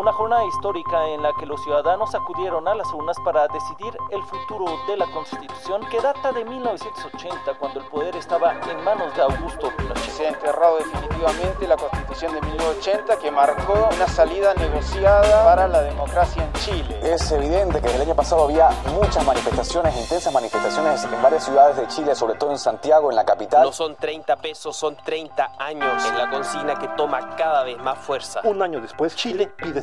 una jornada histórica en la que los ciudadanos acudieron a las urnas para decidir el futuro de la Constitución que data de 1980 cuando el poder estaba en manos de Augusto Pinochet. Se ha enterrado definitivamente la Constitución de 1980 que marcó una salida negociada para la democracia en Chile. Es evidente que el año pasado había muchas manifestaciones, intensas manifestaciones en varias ciudades de Chile, sobre todo en Santiago, en la capital. No son 30 pesos, son 30 años en la consigna que toma cada vez más fuerza. Un año después, Chile pide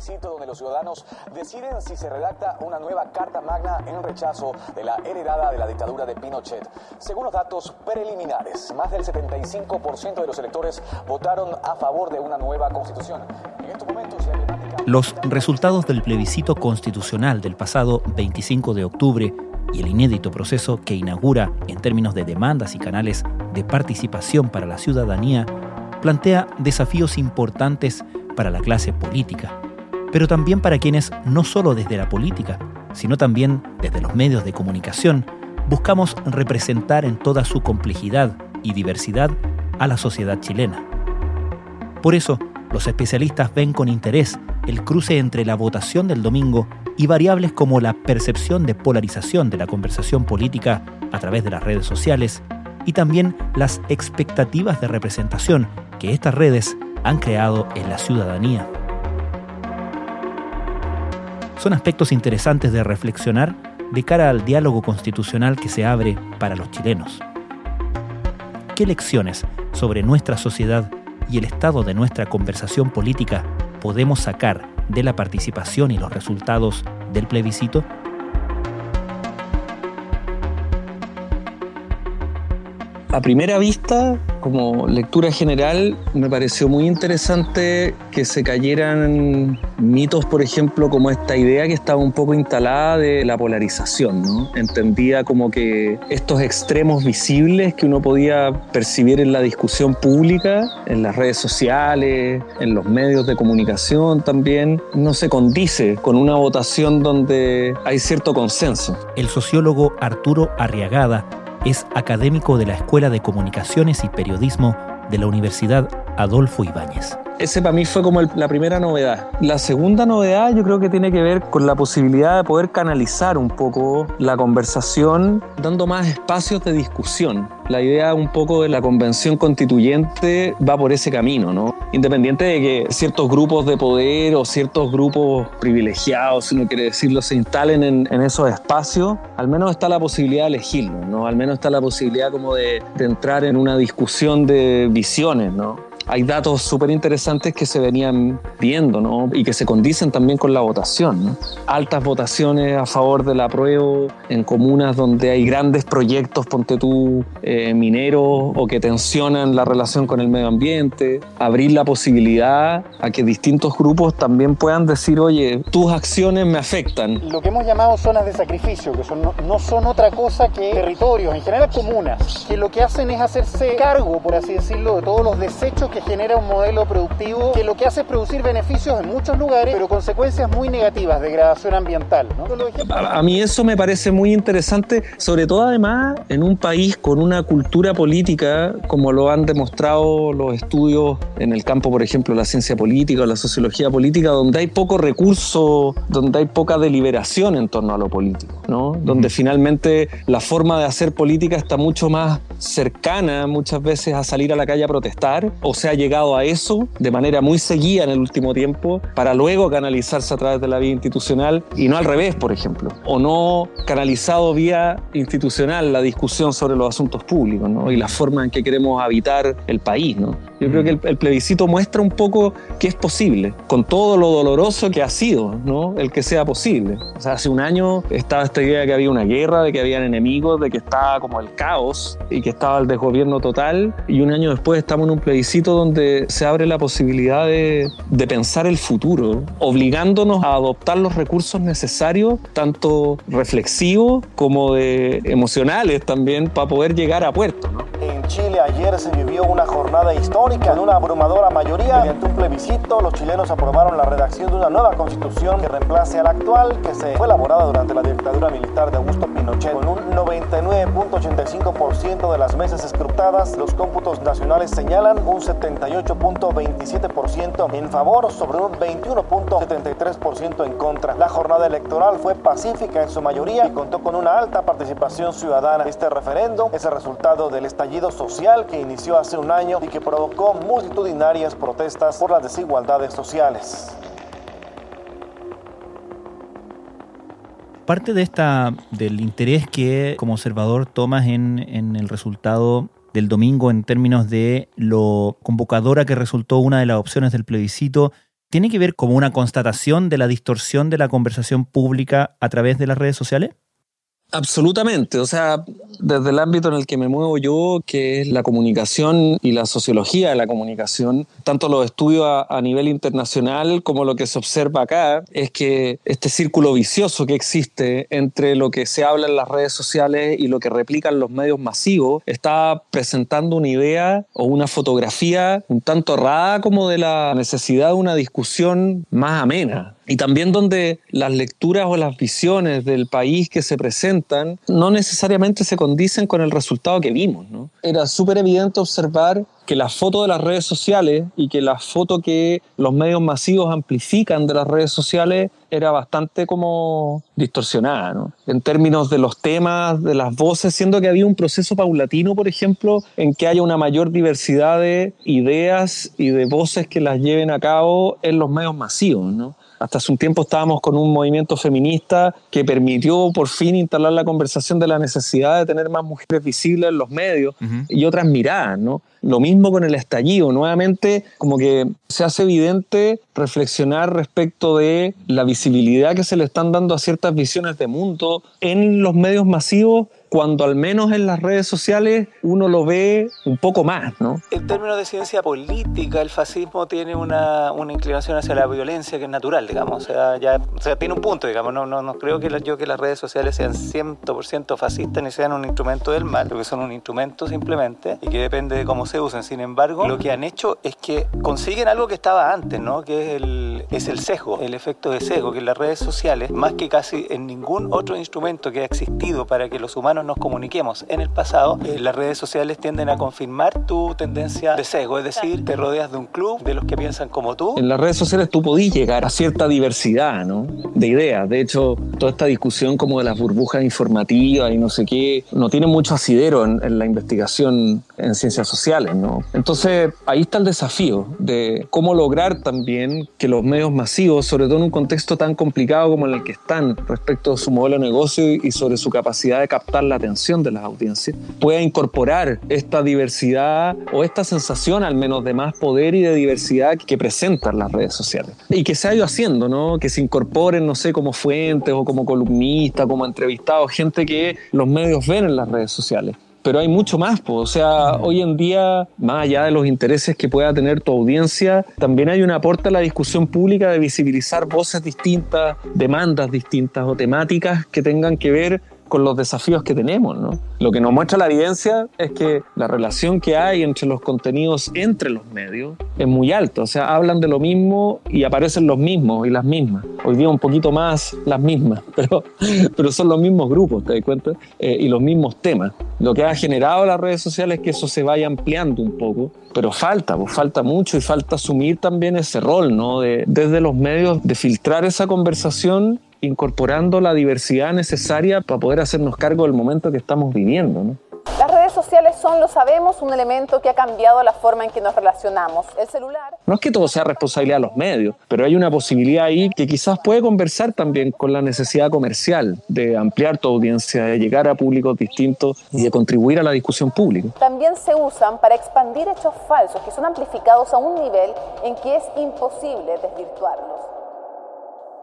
Plebiscito donde los ciudadanos deciden si se redacta una nueva Carta Magna en rechazo de la heredada de la dictadura de Pinochet. Según los datos preliminares, más del 75% de los electores votaron a favor de una nueva constitución. En estos momentos Los resultados del plebiscito constitucional del pasado 25 de octubre y el inédito proceso que inaugura en términos de demandas y canales de participación para la ciudadanía plantea desafíos importantes para la clase política, pero también para quienes no solo desde la política, sino también desde los medios de comunicación, buscamos representar en toda su complejidad y diversidad a la sociedad chilena. Por eso, los especialistas ven con interés el cruce entre la votación del domingo y variables como la percepción de polarización de la conversación política a través de las redes sociales y también las expectativas de representación que estas redes han creado en la ciudadanía. Son aspectos interesantes de reflexionar de cara al diálogo constitucional que se abre para los chilenos. ¿Qué lecciones sobre nuestra sociedad y el estado de nuestra conversación política podemos sacar de la participación y los resultados del plebiscito? A primera vista, como lectura general, me pareció muy interesante que se cayeran mitos, por ejemplo, como esta idea que estaba un poco instalada de la polarización, ¿no? Entendía como que estos extremos visibles que uno podía percibir en la discusión pública, en las redes sociales, en los medios de comunicación también, no se condice con una votación donde hay cierto consenso. El sociólogo Arturo Arriagada es académico de la Escuela de Comunicaciones y Periodismo de la Universidad Adolfo Ibáñez. Ese para mí fue como la primera novedad. La segunda novedad yo creo que tiene que ver con la posibilidad de poder canalizar un poco la conversación dando más espacios de discusión. La idea un poco de la convención constituyente va por ese camino, ¿no? Independiente de que ciertos grupos de poder o ciertos grupos privilegiados, si uno quiere decirlo, se instalen en, en esos espacios, al menos está la posibilidad de elegirlo, ¿no? Al menos está la posibilidad como de, de entrar en una discusión de visiones, ¿no? Hay datos súper interesantes que se venían viendo ¿no? y que se condicen también con la votación. ¿no? Altas votaciones a favor del apruebo en comunas donde hay grandes proyectos, ponte tú, eh, mineros o que tensionan la relación con el medio ambiente. Abrir la posibilidad a que distintos grupos también puedan decir, oye, tus acciones me afectan. Lo que hemos llamado zonas de sacrificio, que son, no, son otra cosa que territorios, en general comunas, que lo que hacen es hacerse cargo, por así decirlo, de todos los desechos que genera un modelo productivo que lo que hace es producir beneficios en muchos lugares, pero consecuencias muy negativas, degradación ambiental. A, a, mí eso me parece muy interesante, sobre todo además en un país con una cultura política, como lo han demostrado los estudios en el campo, por ejemplo, la ciencia política o la sociología política, donde hay poco recurso, donde hay poca deliberación en torno a lo político, ¿no? donde finalmente la forma de hacer política está mucho más cercana muchas veces a salir a la calle a protestar, o se ha llegado a eso de manera muy seguida en el último tiempo, para luego canalizarse a través de la vía institucional y no al revés, por ejemplo, o no canalizado vía institucional la discusión sobre los asuntos públicos ¿no? y la forma en que queremos habitar el país. ¿no? Yo creo que el, el, plebiscito muestra un poco que es posible, con todo lo doloroso que ha sido, ¿no? el que sea posible. O sea, hace un año estaba esta idea de que había una guerra, de que habían enemigos, de que estaba como el caos y que estaba el desgobierno total. Y un año después estamos en un plebiscito donde se abre la posibilidad de, pensar el futuro, obligándonos a adoptar los recursos necesarios, tanto reflexivos como de emocionales también, para poder llegar a puerto. ¿no? Chile ayer se vivió una jornada histórica. En una abrumadora mayoría, mediante un plebiscito, los chilenos aprobaron la redacción de una nueva constitución que reemplace a la actual, que se fue elaborada durante la dictadura militar de Augusto Pinochet. Con un 99.85% de las mesas escrutadas, los cómputos nacionales señalan un 78.27% en favor sobre un 21.73% en contra. La jornada electoral fue pacífica en su mayoría y contó con una alta participación ciudadana. Este referendo es el resultado del estallido social que inició hace un año y que provocó multitudinarias protestas por las desigualdades sociales. Parte de esta, del interés que como observador tomas en, en el resultado del domingo en términos de lo convocadora que resultó una de las opciones del plebiscito, ¿tiene que ver como una constatación de la distorsión de la conversación pública a través de las redes sociales? Absolutamente, o sea, desde el ámbito en el que me muevo yo, que es la comunicación y la sociología de la comunicación, tanto los estudios a, nivel internacional como lo que se observa acá, es que este círculo vicioso que existe entre lo que se habla en las redes sociales y lo que replican los medios masivos está presentando una idea o una fotografía un tanto errada como de la necesidad de una discusión más amena, y también donde las lecturas o las visiones del país que se presentan no necesariamente se condicen con el resultado que vimos. Era súper evidente observar que la foto de las redes sociales y que la foto que los medios masivos amplifican de las redes sociales era bastante como distorsionada, ¿no? En términos de los temas, de las voces, siendo que había un proceso paulatino, por ejemplo, en que haya una mayor diversidad de ideas y de voces que las lleven a cabo en los medios masivos, ¿no? Hasta hace un tiempo estábamos con un movimiento feminista que permitió por fin instalar la conversación de la necesidad de tener más mujeres visibles en los medios uh -huh. y otras miradas, ¿no? Lo mismo con el estallido, nuevamente como que se hace evidente reflexionar respecto de la visibilidad que se le están dando a ciertas visiones de mundo en los medios masivos cuando al menos en las redes sociales uno lo ve un poco más, ¿no? En términos de ciencia política, el fascismo tiene una, inclinación hacia la violencia que es natural, digamos, o sea, ya, o sea tiene un punto, digamos, no, no, no creo que yo que las redes sociales sean 100% fascistas ni sean un instrumento del mal, creo que son un instrumento simplemente y que depende de cómo se usen. Sin embargo, lo que han hecho es que consiguen algo que estaba antes, ¿no? Que es el, es el sesgo, el efecto de sesgo, que en las redes sociales, más que casi en ningún otro instrumento que ha existido para que los humanos nos comuniquemos en el pasado, eh, las redes sociales tienden a confirmar tu tendencia de sesgo, es decir, te rodeas de un club de los que piensan como tú. En las redes sociales tú podís llegar a cierta diversidad ¿no? de ideas. De hecho, toda esta discusión como de las burbujas informativas y no sé qué, no tiene mucho asidero en, en la investigación en ciencias sociales. ¿no? Entonces, ahí está el desafío de cómo lograr también que los medios masivos, sobre todo en un contexto tan complicado como en el que están respecto a su modelo de negocio y sobre su capacidad de captar la atención de las audiencias, pueda incorporar esta diversidad o esta sensación al menos de más poder y de diversidad que presentan las redes sociales. Y que se ha ido haciendo, ¿no? Que se incorporen, no sé, como fuentes o como columnistas, como entrevistados, gente que los medios ven en las redes sociales pero hay mucho más. Pues. O sea, hoy en día, más allá de los intereses que pueda tener tu audiencia, también hay un aporte a la discusión pública de visibilizar voces distintas, demandas distintas o temáticas que tengan que ver con los desafíos que tenemos. ¿no? Lo que nos muestra la evidencia es que la relación que hay entre los contenidos entre los medios es muy alta. O sea, hablan de lo mismo y aparecen los mismos y las mismas. Hoy día un poquito más las mismas, pero, pero son los mismos grupos, ¿te das cuenta? Eh, y los mismos temas. Lo que ha generado las redes sociales es que eso se vaya ampliando un poco, pero falta, pues falta mucho y falta asumir también ese rol, ¿no? De, desde los medios, de filtrar esa conversación incorporando la diversidad necesaria para poder hacernos cargo del momento que estamos viviendo. ¿no? Las redes sociales son, lo sabemos, un elemento que ha cambiado la forma en que nos relacionamos. El celular... No es que todo sea responsabilidad de los medios, pero hay una posibilidad ahí que quizás puede conversar también con la necesidad comercial de ampliar tu audiencia, de llegar a públicos distintos y de contribuir a la discusión pública. También se usan para expandir hechos falsos que son amplificados a un nivel en que es imposible desvirtuarlos.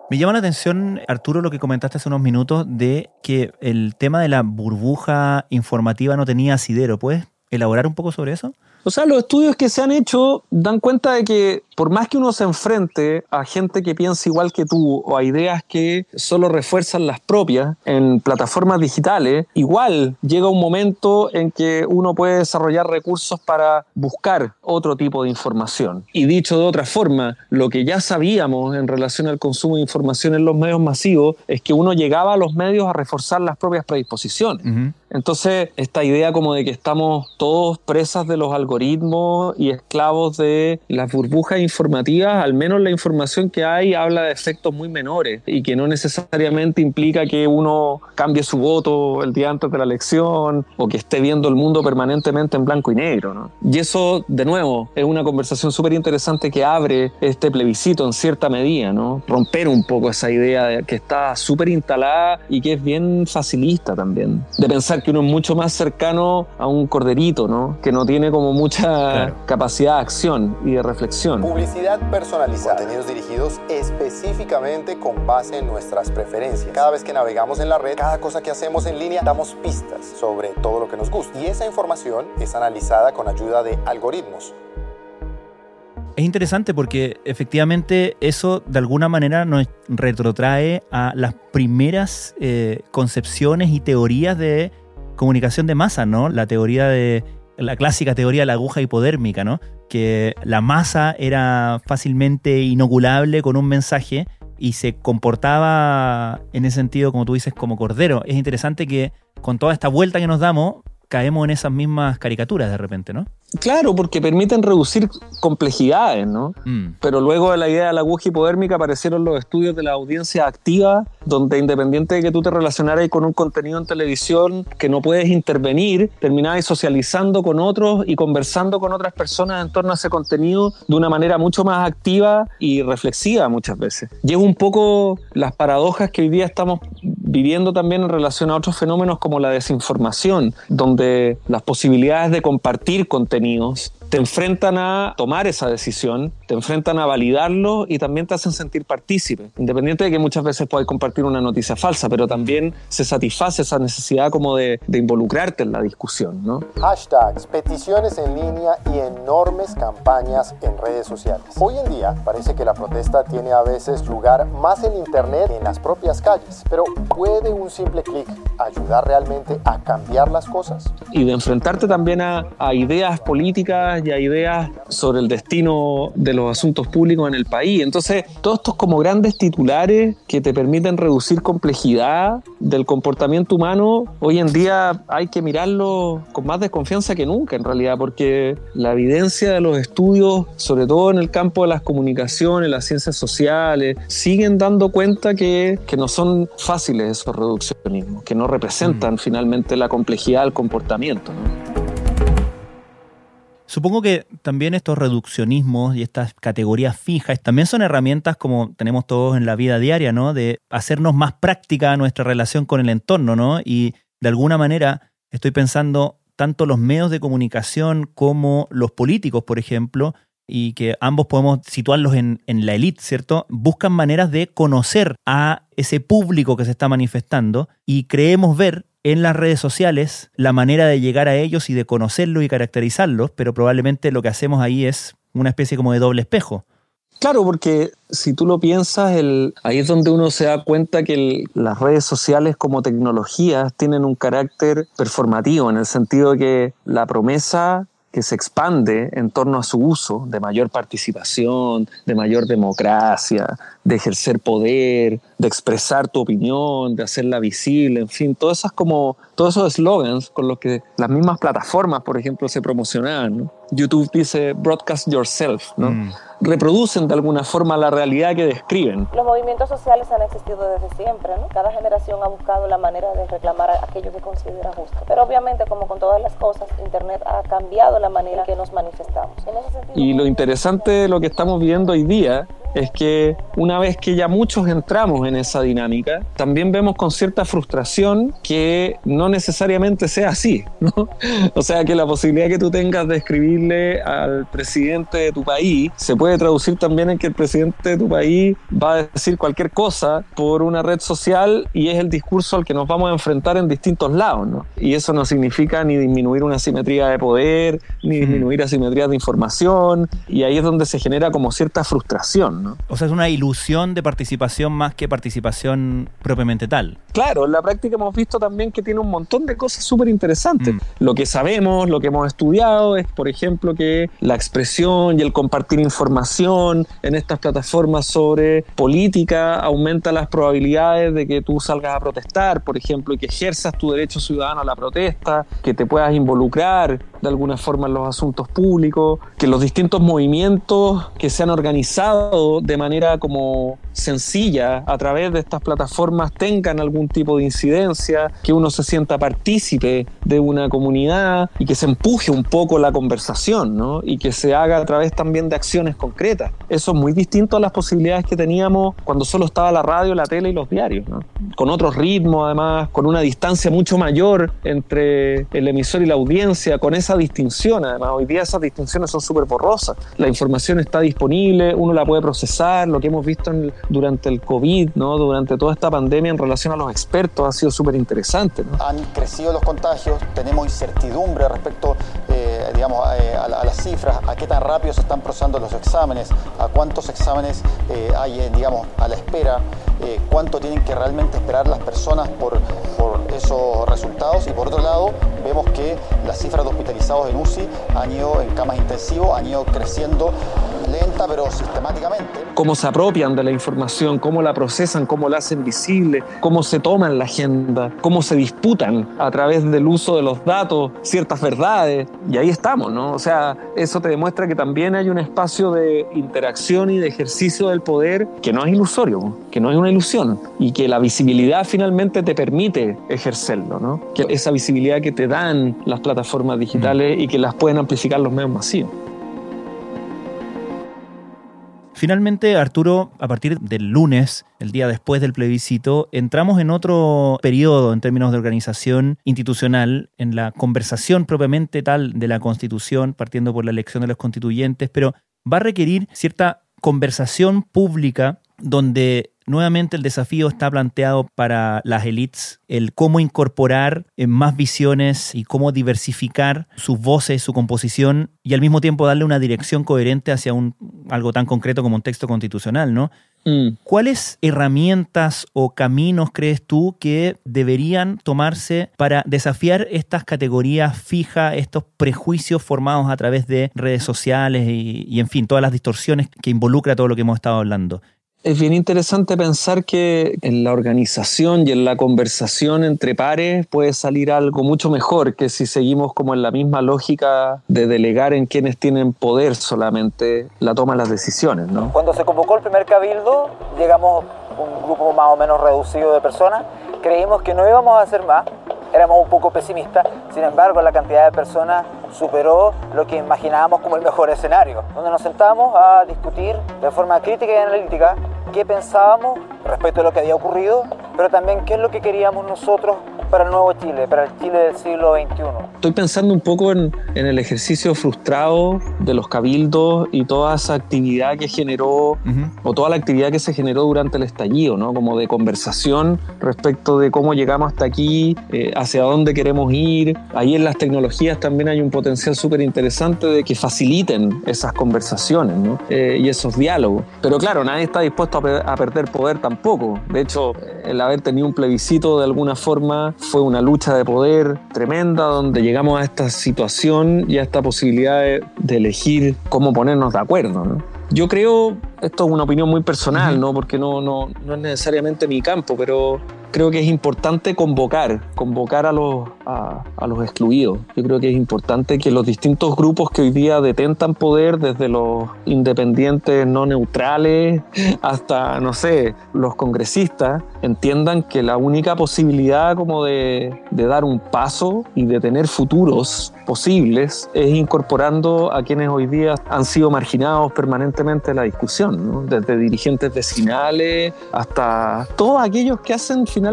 Me llama la atención, Arturo, lo que comentaste hace unos minutos de que el tema de la burbuja informativa no tenía asidero. ¿Puedes elaborar un poco sobre eso? O sea, los estudios que se han hecho dan cuenta de que por más que uno se enfrente a gente que piensa igual que tú o a ideas que solo refuerzan las propias en plataformas digitales, igual llega un momento en que uno puede desarrollar recursos para buscar otro tipo de información. Y dicho de otra forma, lo que ya sabíamos en relación al consumo de información en los medios masivos es que uno llegaba a los medios a reforzar las propias predisposiciones. Entonces, esta idea como de que estamos todos presas de los algoritmos y esclavos de las burbujas informativas, al menos la información que hay habla de efectos muy menores y que no necesariamente implica que uno cambie su voto el día antes de la elección o que esté viendo el mundo permanentemente en blanco y negro. ¿no? Y eso, de nuevo, es una conversación súper interesante que abre este plebiscito en cierta medida, ¿no? romper un poco esa idea de que está súper instalada y que es bien facilista también, de pensar que uno es mucho más cercano a un corderito, ¿no? Que no tiene como mucha capacidad de acción y de reflexión. Publicidad personalizada. Contenidos dirigidos específicamente con base en nuestras preferencias. Cada vez que navegamos en la red, cada cosa que hacemos en línea, damos pistas sobre todo lo que nos gusta. Y esa información es analizada con ayuda de algoritmos. Es interesante porque efectivamente eso de alguna manera nos retrotrae a las primeras eh, concepciones y teorías de comunicación de masa, ¿no? La teoría de la clásica teoría de la aguja hipodérmica, ¿no? Que la masa era fácilmente inoculable con un mensaje y se comportaba en ese sentido, como tú dices, como cordero. Es interesante que con toda esta vuelta que nos damos, caemos en esas mismas caricaturas de repente, ¿no? Claro, porque permiten reducir complejidades, ¿no? Mm. Pero luego de la idea de la aguja hipodérmica aparecieron los estudios de la audiencia activa, donde independiente de que tú te relacionaras con un contenido en televisión que no puedes intervenir, terminabas socializando con otros y conversando con otras personas en torno a ese contenido de una manera mucho más activa y reflexiva muchas veces. Y es un poco las paradojas que hoy día estamos viviendo también en relación a otros fenómenos como la desinformación, donde las posibilidades de compartir contenidos te enfrentan a tomar esa decisión, te enfrentan a validarlo y también te hacen sentir partícipe. Independiente de que muchas veces puedas compartir una noticia falsa, pero también se satisface esa necesidad como de, de involucrarte en la discusión, ¿no? Hashtags, peticiones en línea y enormes campañas en redes sociales. Hoy en día parece que la protesta tiene a veces lugar más en Internet que en las propias calles, pero ¿puede un simple clic ayudar realmente a cambiar las cosas? Y de enfrentarte también a, a ideas políticas y a ideas sobre el destino de los asuntos públicos en el país. Entonces, todos estos como grandes titulares que te permiten reducir complejidad del comportamiento humano, hoy en día hay que mirarlo con más desconfianza que nunca, en realidad, porque la evidencia de los estudios, sobre todo en el campo de las comunicaciones, las ciencias sociales, siguen dando cuenta que, que no son fáciles esos reduccionismos, que no representan finalmente la complejidad del comportamiento. ¿no? Supongo que también estos reduccionismos y estas categorías fijas también son herramientas como tenemos todos en la vida diaria, ¿no? De hacernos más práctica nuestra relación con el entorno, ¿no? Y de alguna manera estoy pensando tanto los medios de comunicación como los políticos, por ejemplo, y que ambos podemos situarlos en, en la élite, ¿cierto? Buscan maneras de conocer a ese público que se está manifestando y creemos ver en las redes sociales la manera de llegar a ellos y de conocerlos y caracterizarlos, pero probablemente lo que hacemos ahí es una especie como de doble espejo. Claro, porque si tú lo piensas, ahí es donde uno se da cuenta que las redes sociales como tecnologías tienen un carácter performativo, en el sentido de que la promesa que se expande en torno a su uso de mayor participación, de mayor democracia, de ejercer poder, de expresar tu opinión, de hacerla visible, en fin, todas esas como, todos esos eslogans con los que las mismas plataformas, por ejemplo, se promocionaban. YouTube dice broadcast yourself, ¿no? Mm. reproducen de alguna forma la realidad que describen. Los movimientos sociales han existido desde siempre, ¿no? Cada generación ha buscado la manera de reclamar aquello que considera justo. Pero obviamente, como con todas las cosas, Internet ha cambiado la manera en que nos manifestamos. En ese sentido, Y lo interesante de lo que estamos viendo hoy día es que una vez que ya muchos entramos en esa dinámica, también vemos con cierta frustración que no necesariamente sea así, ¿no? O sea, que la posibilidad que tú tengas de escribirle al presidente de tu país se puede traducir también en que el presidente de tu país va a decir cualquier cosa por una red social y es el discurso al que nos vamos a enfrentar en distintos lados, ¿no? Y eso no significa ni disminuir una simetría de poder, ni disminuir asimetrías de información, y ahí es donde se genera como cierta frustración, ¿no? O sea, es una ilusión de participación más que participación propiamente tal. Claro, en la práctica hemos visto también que tiene un montón de cosas súper interesantes. Lo que sabemos, lo que hemos estudiado es, por ejemplo, que la expresión y el compartir información en estas plataformas sobre política aumenta las probabilidades de que tú salgas a protestar, por ejemplo, y que ejerzas tu derecho ciudadano a la protesta, que te puedas involucrar de alguna forma en los asuntos públicos, que los distintos movimientos que se han organizado de manera como sencilla a través de estas plataformas tengan algún tipo de incidencia, que uno se sienta partícipe de una comunidad y que se empuje un poco la conversación, ¿no? Y que se haga a través también de acciones concretas. Eso es muy distinto a las posibilidades que teníamos cuando solo estaba la radio, la tele y los diarios, ¿no? Con otros ritmos, además, con una distancia mucho mayor entre el emisor y la audiencia, con esa distinción, además. Hoy día esas distinciones son súper borrosas. La información está disponible, uno la puede procesar, lo que hemos visto en, durante el COVID, ¿no? durante toda esta pandemia en relación a los expertos ha sido súper interesante. Han crecido los contagios, tenemos incertidumbre respecto eh, digamos, eh, a, a, las cifras, a qué tan rápido se están procesando los exámenes, a cuántos exámenes eh, hay digamos, a la espera, cuánto tienen que realmente esperar las personas por, por esos resultados y por otro lado vemos que las cifras de hospitalizados en UCI han ido en camas intensivos, han ido creciendo lenta pero sistemáticamente. Cómo se apropian de la información, cómo la procesan, cómo la hacen visible, cómo se toman la agenda, cómo se disputan a través del uso de los datos ciertas verdades. Y ahí estamos, ¿no? O sea, eso te demuestra que también hay un espacio de interacción y de ejercicio del poder que no es ilusorio, que no es una ilusión y que la visibilidad finalmente te permite ejercerlo, ¿no? Que esa visibilidad que te dan las plataformas digitales y que las pueden amplificar los medios masivos. Finalmente, Arturo, a partir del lunes, el día después del plebiscito, entramos en otro periodo en términos de organización institucional, en la conversación propiamente tal de la Constitución, partiendo por la elección de los constituyentes, pero va a requerir cierta conversación pública donde nuevamente el desafío está planteado para las élites, el cómo incorporar más visiones y cómo diversificar sus voces, su composición y al mismo tiempo darle una dirección coherente hacia un, algo tan concreto como un texto constitucional, ¿no? Mm. ¿Cuáles herramientas o caminos crees tú que deberían tomarse para desafiar estas categorías fijas, estos prejuicios formados a través de redes sociales y, y en fin, todas las distorsiones que involucra todo lo que hemos estado hablando? Es bien interesante pensar que en la organización y en la conversación entre pares puede salir algo mucho mejor que si seguimos como en la misma lógica de delegar en quienes tienen poder solamente la toma de las decisiones. Cuando se convocó el primer cabildo, llegamos un grupo más o menos reducido de personas, creímos que no íbamos a hacer más, éramos un poco pesimistas, sin embargo la cantidad de personas superó lo que imaginábamos como el mejor escenario, donde nos sentamos a discutir de forma crítica y analítica qué pensábamos respecto a lo que había ocurrido, pero también qué es lo que queríamos nosotros para el nuevo Chile, para el Chile del siglo XXI. Estoy pensando un poco en, en, el ejercicio frustrado de los cabildos y toda esa actividad que generó, uh -huh. o toda la actividad que se generó durante el estallido, ¿no? Como de conversación respecto de cómo llegamos hasta aquí, eh, hacia dónde queremos ir. Ahí en las tecnologías también hay un potencial súper interesante de que faciliten esas conversaciones ¿no? eh, y esos diálogos. Pero claro, nadie está dispuesto a, pe a perder poder tampoco. De hecho, el haber tenido un plebiscito de alguna forma fue una lucha de poder tremenda donde llegamos a esta situación y a esta posibilidad de, de elegir cómo ponernos de acuerdo. ¿no? Yo creo, esto es una opinión muy personal, ¿no? porque no, no, no es necesariamente mi campo, pero creo que es importante convocar, convocar a los, a, los excluidos. Yo creo que es importante que los distintos grupos que hoy día detentan poder, desde los independientes no neutrales hasta, no sé, los congresistas, entiendan que la única posibilidad como de, de dar un paso y de tener futuros posibles es incorporando a quienes hoy día han sido marginados permanentemente en la discusión, desde dirigentes vecinales hasta todos aquellos que hacen finalmente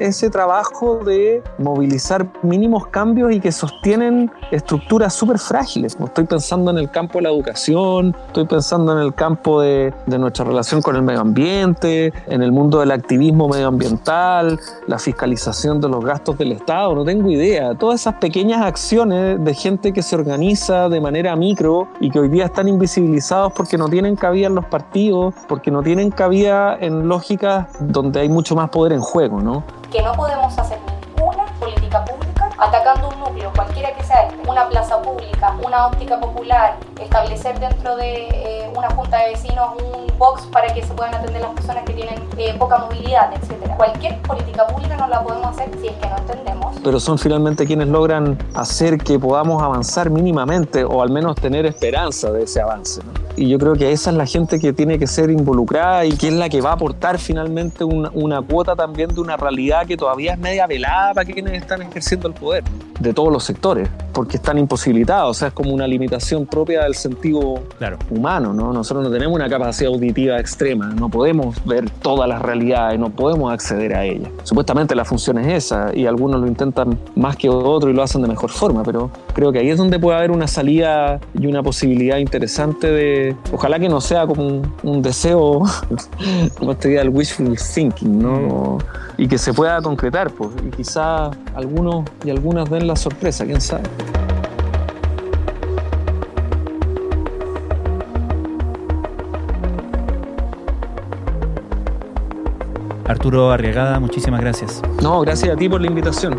ese trabajo de movilizar mínimos cambios y que sostienen estructuras súper frágiles. Estoy pensando en el campo de la educación, estoy pensando en el campo de, de nuestra relación con el medio ambiente, en el mundo del activismo medioambiental, la fiscalización de los gastos del Estado, no tengo idea. Todas esas pequeñas acciones de gente que se organiza de manera micro y que hoy día están invisibilizados porque no tienen cabida en los partidos, porque no tienen cabida en lógicas donde hay mucho más poder en juego, ¿no? Que no podemos hacer ninguna política pública atacando un núcleo, cualquiera que sea una plaza pública, una óptica popular, establecer dentro de eh, una junta de vecinos un box para que se puedan atender las personas que tienen eh, poca movilidad, etc. Cualquier política pública no la podemos hacer si es que no entendemos. Pero son finalmente quienes logran hacer que podamos avanzar mínimamente o al menos tener esperanza de ese avance. Y yo creo que esa es la gente que tiene que ser involucrada y que es la que va a aportar finalmente una, una cuota también de una realidad que todavía es media velada para quienes están ejerciendo el poder de todos los sectores, porque están imposibilitados, o sea, es como una limitación propia del sentido humano, ¿no? Nosotros no tenemos una capacidad auditiva extrema, no podemos ver todas las realidades, no podemos acceder a ellas. Supuestamente la función es esa y algunos lo intentan más que otros y lo hacen de mejor forma, pero creo que ahí es donde puede haber una salida y una posibilidad interesante de, ojalá que no sea como un, deseo, como este día del wishful thinking, ¿no? Y que se pueda concretar, pues, y quizá algunos y algunas den la sorpresa, quién sabe. Arturo Arriagada, muchísimas gracias. No, gracias a ti por la invitación.